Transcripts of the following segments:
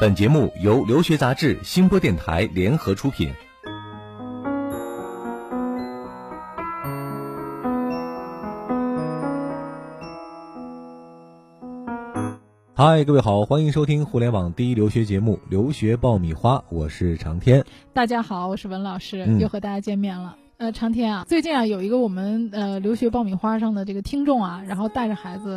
本节目由留学杂志、新播电台联合出品。嗨，各位好，欢迎收听互联网第一留学节目《留学爆米花》，我是长天。大家好，我是文老师，嗯又和大家见面了。呃，长天啊，最近啊有一个我们呃留学爆米花上的这个听众啊，然后带着孩子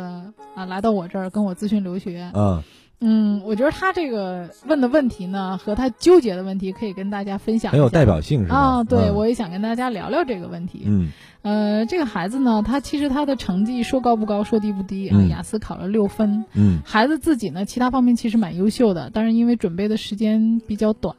啊来到我这儿跟我咨询留学。啊，嗯，我觉得他这个问的问题呢，和他纠结的问题可以跟大家分享。很有代表性是吧？啊，对，嗯我也想跟大家聊聊这个问题。嗯呃，这个孩子呢，他其实他的成绩说高不高，说低不低啊，嗯雅思考了六分。嗯孩子自己呢，其他方面其实蛮优秀的，但是因为准备的时间比较短，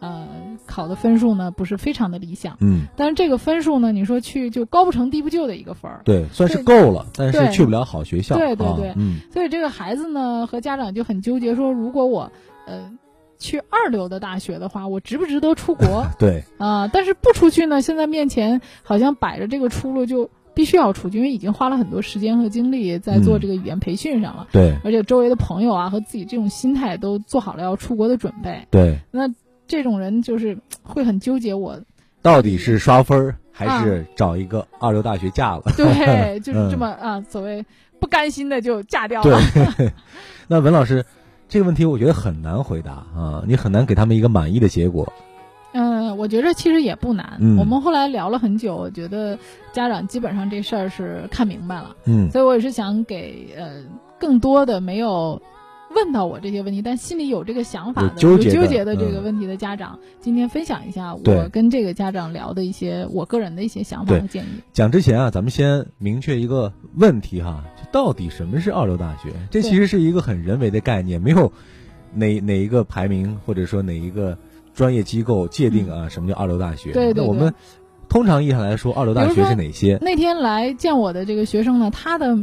呃，考的分数呢不是非常的理想。嗯，但是这个分数呢，你说去就高不成低不就的一个分儿，对，算是够了，但是去不了好学校。啊对对对。嗯。所以这个孩子呢和家长就很纠结，说如果我呃去二流的大学的话，我值不值得出国？对，啊、但是不出去呢，现在面前好像摆着这个出路就。必须要出去，因为已经花了很多时间和精力在做嗯这个语言培训上了，对。而且周围的朋友啊和自己这种心态都做好了要出国的准备。对，那这种人就是 会很纠结我，到底是刷分儿还啊是找一个二流大学嫁了？对，就是嗯这么啊，所谓不甘心的就嫁掉对了。，那文老师，这个问题我觉得很难回答啊，你很难给他们一个满意的结果。嗯，我觉得其实也不难。嗯我们后来聊了很久，我觉得家长基本上这事儿是看明白了，嗯所以我也是想给呃更多的没有问到我这些问题，但心里有这个想法的、有纠结的纠结的这个嗯问题的家长，今天分享一下我跟这个家长聊的一些我个人的一些想法和建议。讲之前啊，咱们先明确一个问题哈，就到底什么是二流大学？这其实是一个很人为的概念，没有哪哪一个排名或者说哪一个专业机构界定啊，什么叫二流大学？嗯对对对那我们通常意义上来说，二流大学是哪些？那天来见我的这个学生呢，他的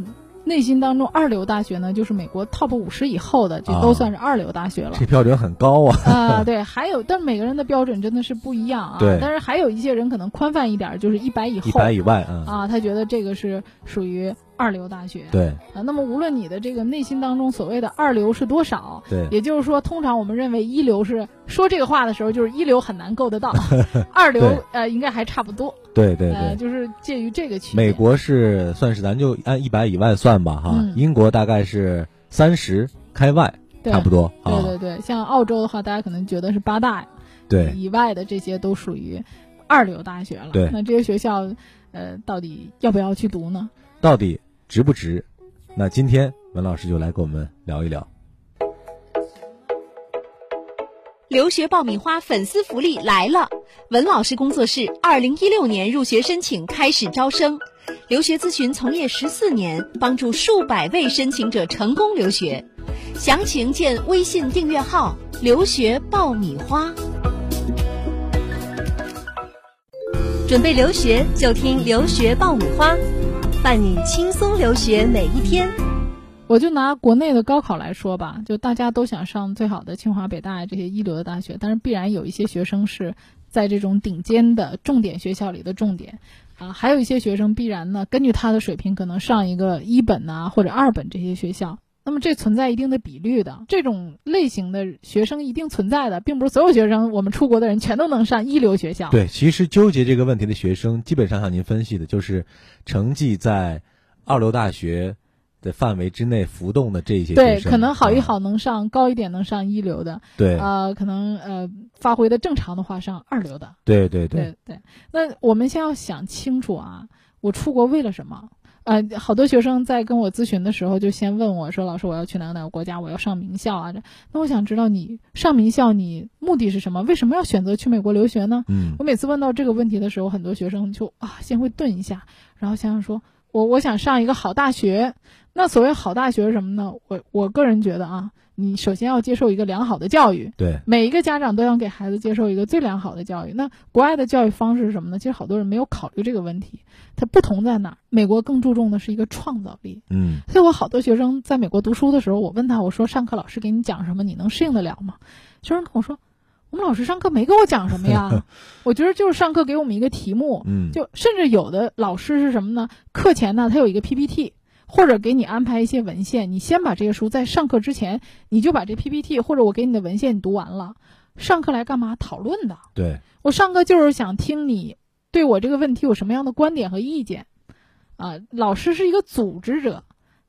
内心当中二流大学呢，就是美国 top 五十以后的，就啊都算是二流大学了。这标准很高啊。啊、对，还有，但每个人的标准真的是不一样啊。对但是还有一些人可能宽泛一点儿，就是一百以后一百以外啊，啊，他觉得这个是属于二流大学。对啊，那么无论你的这个内心当中所谓的二流是多少，对也就是说，通常我们认为一流是说这个话的时候，就是一流很难够得到，二流呃应该还差不多，对对呃，对。就是介于这个区间。美国是算是咱就按一百以外算吧哈，嗯英国大概是三十开外，对差不多啊。对对对，像澳洲的话，大家可能觉得是八大对以外的这些都属于二流大学了。对那这些学校，呃，到底要不要去读呢？到底值不值？那今天文老师就来跟我们聊一聊。留学爆米花粉丝福利来了！文老师工作室二零一六年入学申请开始招生，留学咨询从业十四年，帮助数百位申请者成功留学。详情见微信订阅号“留学爆米花”。准备留学就听留学爆米花，伴你轻松留学每一天。我就拿国内的高考来说吧，就大家都想上最好的清华、北大这些一流的大学，但是必然有一些学生是在这种顶尖的重点学校里的重点，啊，还有一些学生必然呢，根据他的水平可能上一个一本呐、或者二本这些学校。那么这存在一定的比率的，这种类型的学生一定存在的，并不是所有学生我们出国的人全都能上一流学校。对，其实纠结这个问题的学生，基本上像您分析的，就是成绩在二流大学的范围之内浮动的这些学对，可能好一啊好能上，高一点能上一流的，对呃，可能呃发挥的正常的话上二流的。对对对，对对，那我们先要想清楚啊，我出国为了什么？呃，好多学生在跟我咨询的时候，就先问我说：“老师，我要去哪个哪个国家？我要上名校啊？”，那我想知道你上名校，你目的是什么？为什么要选择去美国留学呢？嗯我每次问到这个问题的时候，很多学生就啊，先会顿一下，然后想想说，我我想上一个好大学。那所谓好大学是什么呢？我我个人觉得啊，你首先要接受一个良好的教育，对每一个家长都想给孩子接受一个最良好的教育。那国外的教育方式是什么呢？其实好多人没有考虑这个问题。它不同在哪儿？美国更注重的是一个创造力。嗯所以我好多学生在美国读书的时候，我问他，我说上课老师给你讲什么，你能适应得了吗？学生跟我说，我们老师上课没给我讲什么呀，我觉得就是上课给我们一个题目，嗯，就甚至有的老师是什么呢？课前呢，他有一个 PPT。或者给你安排一些文献，你先把这个书在上课之前，你就把这 PPT 或者我给你的文献你读完了。上课来干嘛？讨论的。对我上课就是想听你对我这个问题有什么样的观点和意见。啊，老师是一个组织者，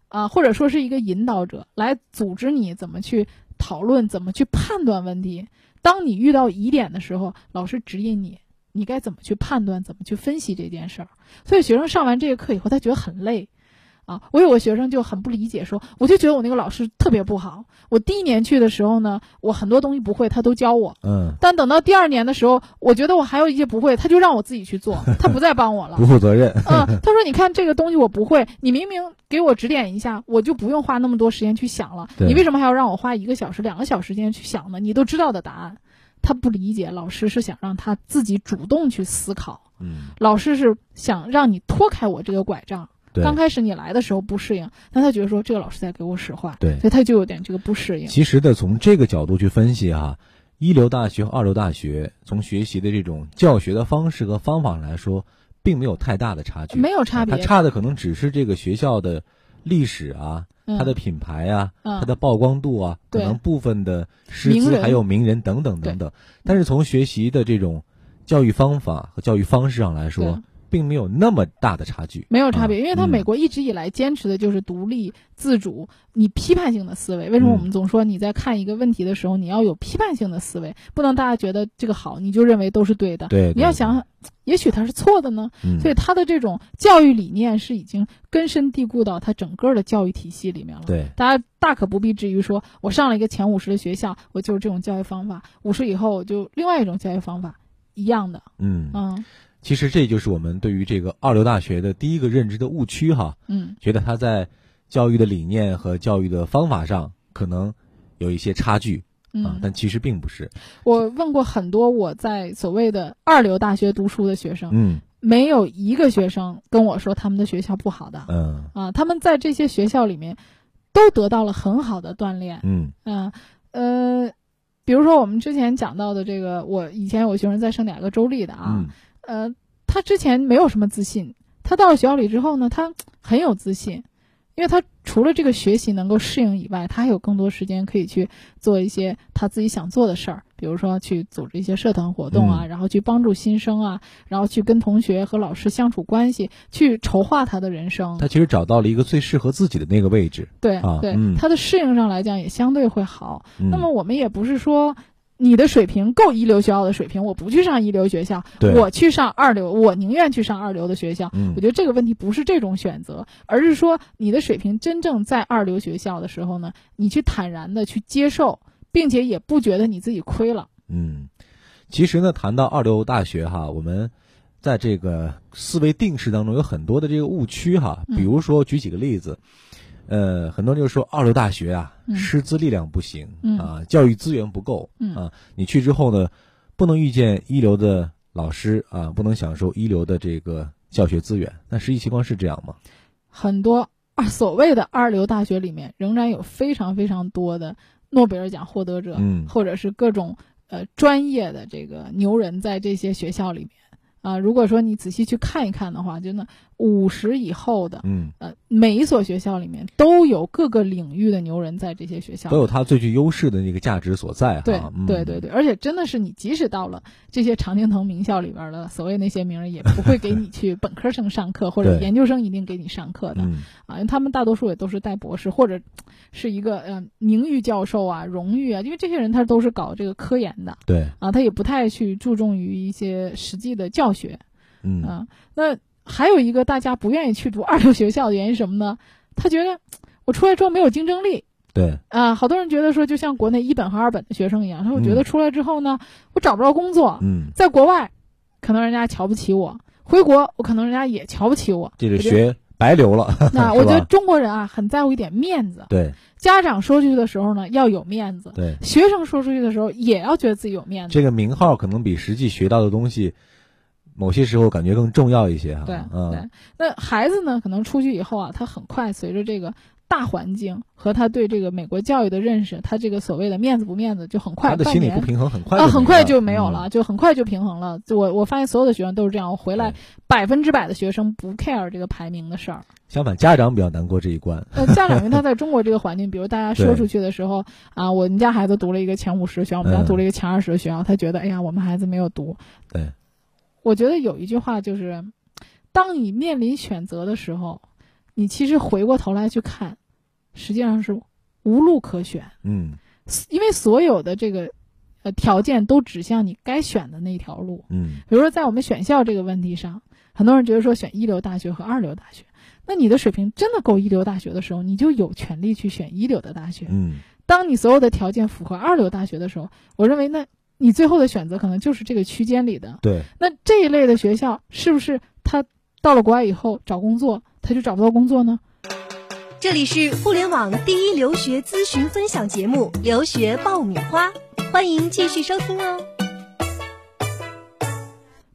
啊，或者说是一个引导者，来组织你怎么去讨论，怎么去判断问题。当你遇到疑点的时候，老师指引你，你该怎么去判断，怎么去分析这件事儿。所以学生上完这个课以后，他觉得很累。啊，我有个学生就很不理解，说我就觉得我那个老师特别不好。我第一年去的时候呢，我很多东西不会，他都教我。嗯，但等到第二年的时候，我觉得我还有一些不会，他就让我自己去做，他不再帮我了。不负责任。嗯，他说：“你看这个东西我不会，你明明给我指点一下，我就不用花那么多时间去想了。你为什么还要让我花一个小时、两个小时时间去想呢？你都知道的答案。”他不理解，老师是想让他自己主动去思考，嗯，老师是想让你脱开我这个拐杖。对。刚开始你来的时候不适应，但他觉得说这个老师在给我使坏，对。所以他就有点这个不适应。其实呢，从这个角度去分析哈、一流大学和二流大学从学习的这种教学的方式和方法来说，并没有太大的差距，没有差别。它差的可能只是这个学校的历史啊，嗯。它的品牌啊，嗯。它的曝光度啊，可能部分的师资还有名人等等等等。但是从学习的这种教育方法和教育方式上来说对，并没有那么大的差距。没有差别，啊因为他嗯美国一直以来坚持的就是独立、自主、你批判性的思维。为什么嗯我们总说你在看一个问题的时候，你要有批判性的思维，不能大家觉得这个好，你就认为都是对的。对，对你要想，想，也许它是错的呢。嗯，所以他的这种教育理念是已经根深蒂固到他整个的教育体系里面了。对，大家大可不必至于说我上了一个前五十的学校，我就是这种教育方法；五十以后我就另外一种教育方法，一样的。嗯，嗯其实这就是我们对于这个二流大学的第一个认知的误区哈，嗯。觉得它在教育的理念和教育的方法上可能有一些差距啊嗯，，但其实并不是。我问过很多我在所谓的二流大学读书的学生，嗯。没有一个学生跟我说他们的学校不好的。嗯。啊，他们在这些学校里面都得到了很好的锻炼。嗯。嗯呃，比如说我们之前讲到的这个，我以前有个学生在圣地亚哥州立的啊，嗯呃，他之前没有什么自信，他到了学校里之后呢，他很有自信，因为他除了这个学习能够适应以外，他还有更多时间可以去做一些他自己想做的事儿，比如说去组织一些社团活动啊，嗯然后去帮助新生啊，然后去跟同学和老师相处关系，去筹划他的人生。他其实找到了一个最适合自己的那个位置。对、啊对、嗯他的适应上来讲也相对会好。嗯、那么我们也不是说你的水平够一流学校的水平，我不去上一流学校，对我去上二流，我宁愿去上二流的学校。嗯我觉得这个问题不是这种选择，而是说你的水平真正在二流学校的时候呢，你去坦然的去接受，并且也不觉得你自己亏了。嗯，其实呢，谈到二流大学哈，我们在这个思维定式当中有很多的这个误区哈。嗯比如说，举几个例子，呃，很多人就说二流大学啊，嗯师资力量不行、嗯啊，教育资源不够、嗯啊，你去之后呢，不能遇见一流的老师啊，不能享受一流的这个教学资源。那实际情况是这样吗？很多二所谓的二流大学里面，仍然有非常非常多的诺贝尔奖获得者，嗯或者是各种呃专业的这个牛人在这些学校里面啊、如果说你仔细去看一看的话，真的五十以后的嗯，呃每一所学校里面都有各个领域的牛人在这些学校都有它最具优势的那个价值所在哈。对嗯、对对对，而且真的是你即使到了这些常青藤名校里边的所谓那些名人，也不会给你去本科生上课，或者 研究生一定给你上课的。嗯啊，因为他们大多数也都是带博士或者是一个呃名誉教授啊、荣誉啊，因为这些人他都是搞这个科研的对，啊，他也不太去注重于一些实际的教学嗯啊。那还有一个大家不愿意去读二流学校的原因是什么呢？他觉得我出来之后没有竞争力对，啊，好多人觉得说就像国内一本和二本的学生一样，他会觉得嗯出来之后呢，我找不着工作，嗯，在国外可能人家瞧不起我，回国我可能人家也瞧不起我。这个学白流了。那我觉得中国人啊，很在乎一点面子。对家长说出去的时候呢，要有面子；对，学生说出去的时候，也要觉得自己有面子。这个名号可能比实际学到的东西，某些时候感觉更重要一些哈。对嗯，对，那孩子呢，可能出去以后啊，他很快随着这个大环境和他对这个美国教育的认识，他这个所谓的面子不面子，就很快他的心理不平衡很快啊，很快就没没有了，就很快就平衡了。就我我发现所有的学生都是这样，我回来百分之百的学生不 care 这个排名的事儿。相反，家长比较难过这一关。呃，家长因为他在中国这个环境，比如大家说出去的时候啊，我们家孩子读了一个前五十学校，我们家嗯读了一个前二十的学校，他觉得哎呀，我们孩子没有读。对，我觉得有一句话就是，当你面临选择的时候，你其实回过头来去看，实际上是无路可选，嗯因为所有的这个呃条件都指向你该选的那条路。嗯比如说，在我们选校这个问题上，很多人觉得说选一流大学和二流大学，那你的水平真的够一流大学的时候，你就有权利去选一流的大学。嗯当你所有的条件符合二流大学的时候，我认为那你最后的选择可能就是这个区间里的。对，那这一类的学校，是不是他到了国外以后找工作，他就找不到工作呢？这里是互联网第一留学咨询分享节目《留学爆米花》，欢迎继续收听哦。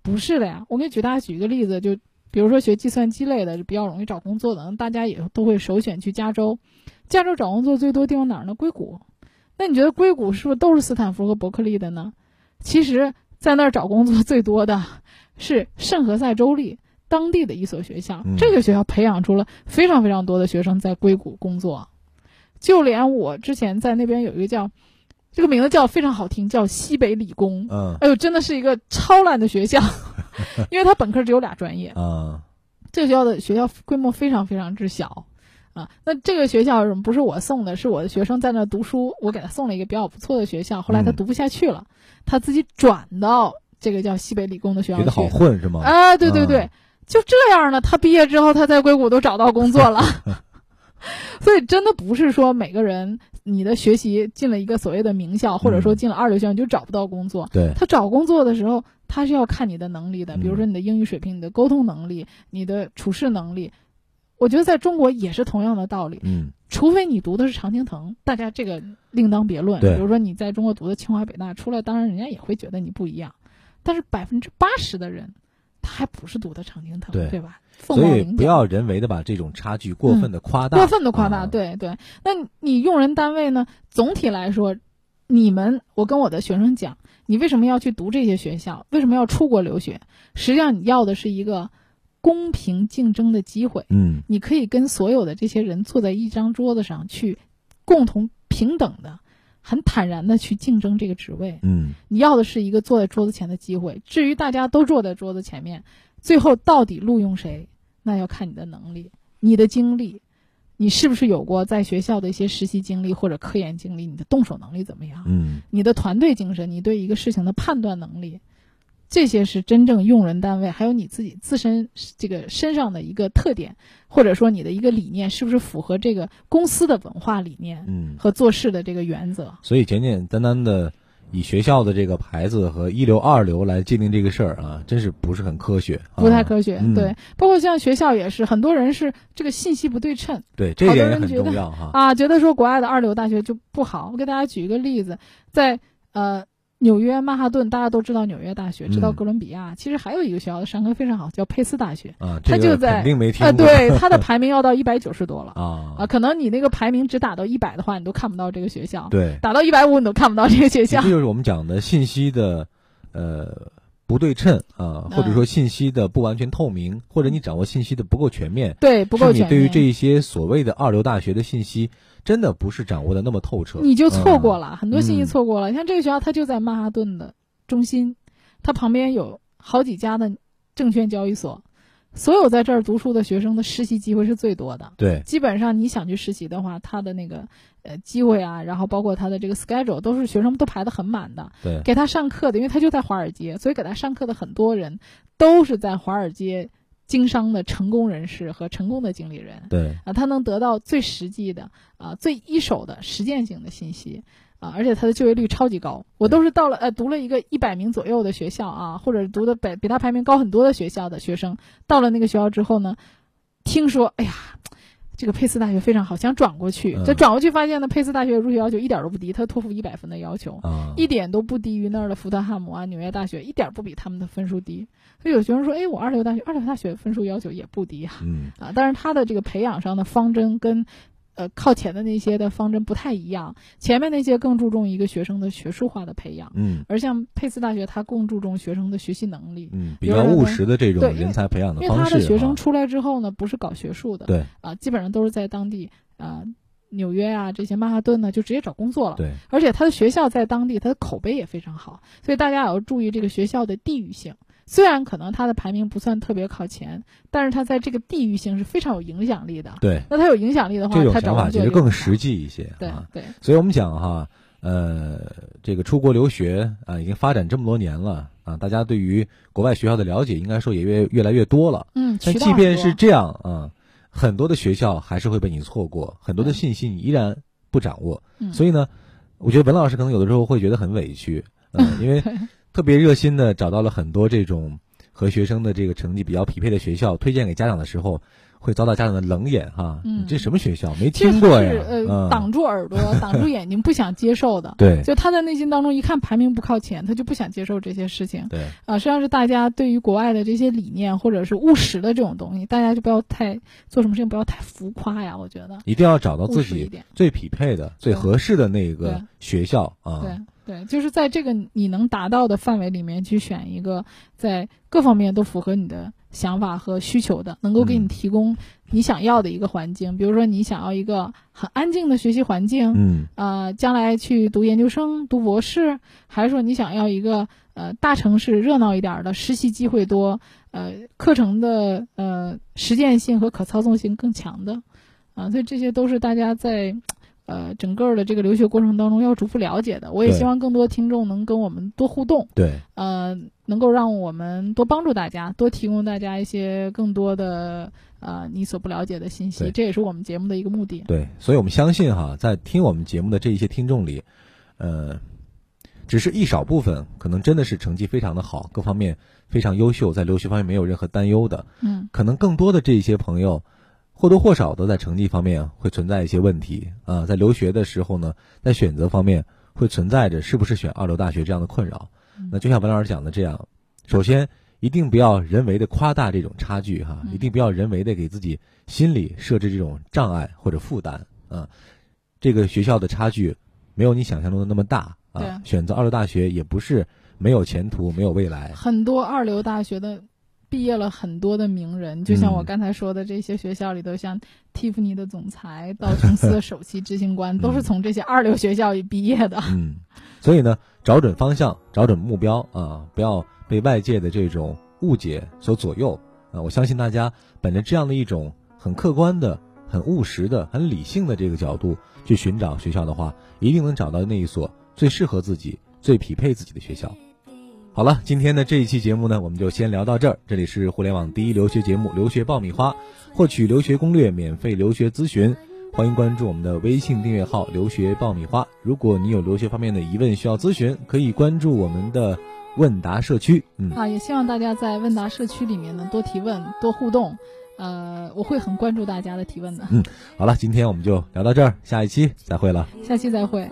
不是的呀，我给举大家举一个例子，就比如说学计算机类的，就比较容易找工作的，大家也都会首选去加州。加州找工作最多地方哪儿呢？硅谷。那你觉得硅谷是不是都是斯坦福和伯克利的呢？其实，在那儿找工作 最多的是圣何塞州立当地的一所学校。嗯这个学校培养出了非常非常多的学生在硅谷工作。就连我之前在那边有一个叫，这个名字叫非常好听，叫西北理工。嗯哎呦，真的是一个超烂的学校，因为它本科只有俩专业。啊这个学校的学校规模非常非常之小，啊，那这个学校不是我送的，是我的学生在那读书，我给他送了一个比较不错的学校，后来他嗯读不下去了，他自己转到这个叫西北理工的学校去。觉得好混是吗？啊，对对对，嗯就这样呢。他毕业之后，他在硅谷都找到工作了。所以真的不是说每个人你的学习进了一个所谓的名校，或者说嗯进了二流学校你就找不到工作。对，他找工作的时候，他是要看你的能力的，比如说嗯你的英语水平、你的沟通能力、你的处事能力。我觉得在中国也是同样的道理，嗯除非你读的是常青藤，大家这个另当别论。对比如说你在中国读的清华北大出来，当然人家也会觉得你不一样，但是百分之八十的人，他还不是读的常青藤，对吧？凤所以不要人为的把这种差距过分的夸大，过分的夸大，啊，对对。那你用人单位呢？总体来说，你们我跟我的学生讲，你为什么要去读这些学校？为什么要出国留学？实际上你要的是一个公平竞争的机会。嗯你可以跟所有的这些人坐在一张桌子上去，共同平等的、很坦然的去竞争这个职位。嗯你要的是一个坐在桌子前的机会。至于大家都坐在桌子前面，最后到底录用谁，那要看你的能力、你的经历，你是不是有过在学校的一些实习经历或者科研经历，你的动手能力怎么样，嗯你的团队精神，你对一个事情的判断能力。这些是真正用人单位，还有你自己自身这个身上的一个特点，或者说你的一个理念，是不是符合这个公司的文化理念嗯，和做事的这个原则？所以简简单单的以学校的这个牌子和一流二流来界定这个事儿啊，真是不是很科学，啊不太科学，嗯对，包括像学校也是，很多人是这个信息不对称对，这一点也很重要哈。啊，觉得说国外的二流大学就不好。我给大家举一个例子，在呃纽约曼哈顿，大家都知道纽约大学，知道嗯哥伦比亚，其实还有一个学校的商科非常好，叫佩斯大学，啊，它这个就在肯定没听啊，过对，它的排名要到一百九十多了 啊啊，可能你那个排名只打到一百的话，你都看不到这个学校，对，打到一百五你都看不到这个学校这。就是我们讲的信息的呃不对称啊，或者嗯说信息的不完全透明，或者你掌握信息的不够全面，对，不够全面。对于这一些所谓的二流大学的信息，真的不是掌握的那么透彻，你就错过嗯了、很多信息嗯错过了。像这个学校，它就在曼哈顿的中心，它旁边有好几家的证券交易所，所有在这儿读书的学生的实习机会是最多的。对，基本上你想去实习的话，他的那个呃机会啊，然后包括他的这个 schedule 都是学生都排得很满的。对，给他上课的，因为他就在华尔街，所以给他上课的很多人都是在华尔街经商的成功人士和成功的经理人。对，啊，他能得到最实际的啊、最一手的实践性的信息啊，而且他的就业率超级高。我都是到了呃读了一个一百名左右的学校啊，或者读的比比他排名高很多的学校的学生，到了那个学校之后呢，听说哎呀。这个佩斯大学非常好，想转过去。这嗯转过去发现呢，佩斯大学入学要求一点都不低，他托福一百分的要求，啊，一点都不低于那儿的福特汉姆啊、纽约大学，一点不比他们的分数低。所以有学生说，哎，我二流大学，二流大学分数要求也不低啊。嗯，啊，但是他的这个培养上的方针跟呃靠前的那些的方针不太一样，前面那些更注重一个学生的学术化的培养，嗯而像佩斯大学它更注重学生的学习能力。嗯，比较务实的这种人才培养的方式因为他的学生出来之后呢，不是搞学术的，对啊，基本上都是在当地啊、纽约啊这些曼哈顿呢，就直接找工作了。对而且他的学校在当地，他的口碑也非常好，所以大家也要注意这个学校的地域性。虽然可能它的排名不算特别靠前，但是它在这个地域性是非常有影响力的。对，那它有影响力的话，这种想法其实更实际一些对啊。对，所以我们讲哈，呃，这个出国留学啊，已经发展这么多年了啊，大家对于国外学校的了解，应该说也越越来越多了。嗯，但即便是这样啊，很多的学校还是会被你错过，很多的信息你依然不掌握。嗯所以呢，我觉得文老师可能有的时候会觉得很委屈，嗯，因为特别热心的找到了很多这种和学生的这个成绩比较匹配的学校，推荐给家长的时候，会遭到家长的冷眼哈。嗯你这什么学校？没听过呀是。呃，嗯，挡住耳朵，挡住眼睛，不想接受的。对就他在内心当中一看排名不靠前，他就不想接受这些事情。对，啊，实际上是大家对于国外的这些理念或者是务实的这种东西，大家就不要太做什么事情不要太浮夸呀。我觉得一定要找到自己。最匹配的、最合适的那个学校啊。对对，就是在这个你能达到的范围里面去选一个在各方面都符合你的想法和需求的，能够给你嗯。提供你想要的一个环境。比如说你想要一个很安静的学习环境，嗯。呃，将来去读研究生、读博士，还是说你想要一个呃大城市热闹一点儿的，实习机会多，呃，课程的呃实践性和可操纵性更强的，啊、所以这些都是大家在呃整个的这个留学过程当中要逐步了解的。我也希望更多听众能跟我们多互动，对，呃，能够让我们多帮助大家，多提供大家一些更多的呃你所不了解的信息，这也是我们节目的一个目的。对，所以我们相信哈，在听我们节目的这一些听众里，呃，只是一少部分可能真的是成绩非常的好，各方面非常优秀，在留学方面没有任何担忧的，嗯可能更多的这一些朋友。或多或少的在成绩方面会存在一些问题啊，在留学的时候呢，在选择方面会存在着是不是选二流大学这样的困扰。那就像文老师讲的这样，首先一定不要人为的夸大这种差距哈，嗯一定不要人为的给自己心里设置这种障碍或者负担啊。这个学校的差距没有你想象中的那么大啊，选择二流大学也不是没有前途、没有未来。很多二流大学的毕业了很多的名人，就像我嗯刚才说的，这些学校里头，像蒂芙尼的总裁、道琼斯的首席执行官，都是从这些二流学校里毕业的。嗯，所以呢，找准方向，找准目标啊，不要被外界的这种误解所左右啊。我相信大家本着这样的一种很客观的、很务实的、很理性的这个角度去寻找学校的话，一定能找到那一所最适合自己、最匹配自己的学校。好了，今天的这一期节目呢，我们就先聊到这儿。这里是互联网第一留学节目《留学爆米花》，获取留学攻略、免费留学咨询，欢迎关注我们的微信订阅号“留学爆米花”。如果你有留学方面的疑问需要咨询，可以关注我们的问答社区。嗯，啊，也希望大家在问答社区里面呢多提问、多互动。呃，我会很关注大家的提问的。嗯好了，今天我们就聊到这儿，下一期再会了。下期再会。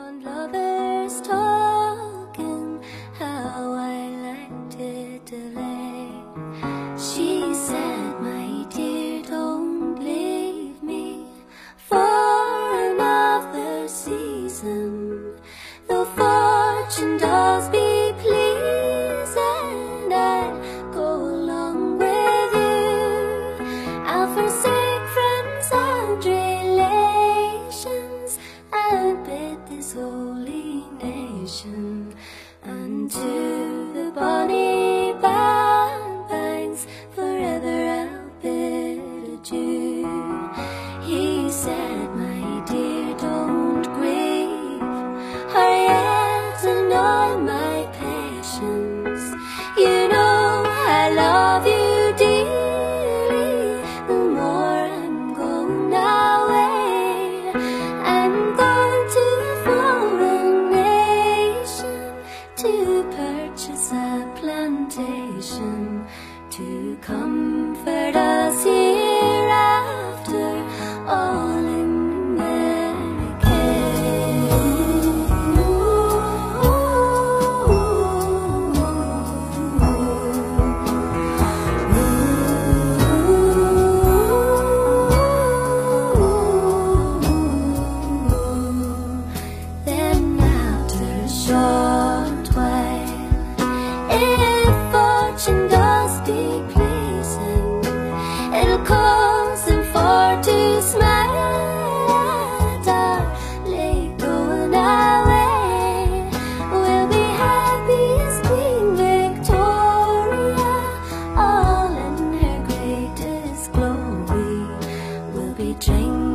until changed.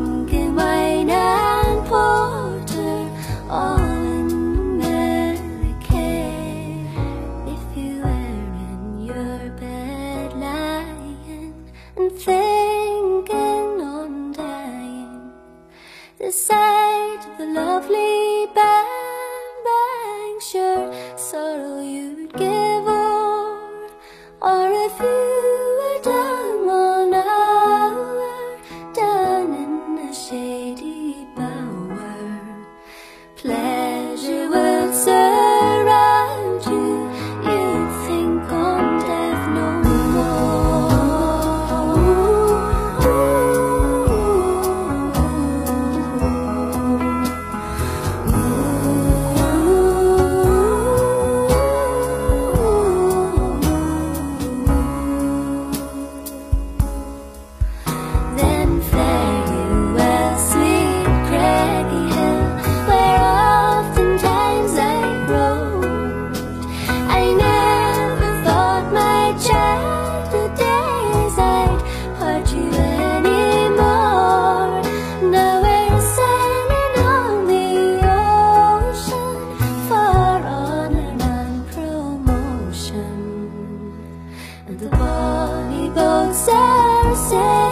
stay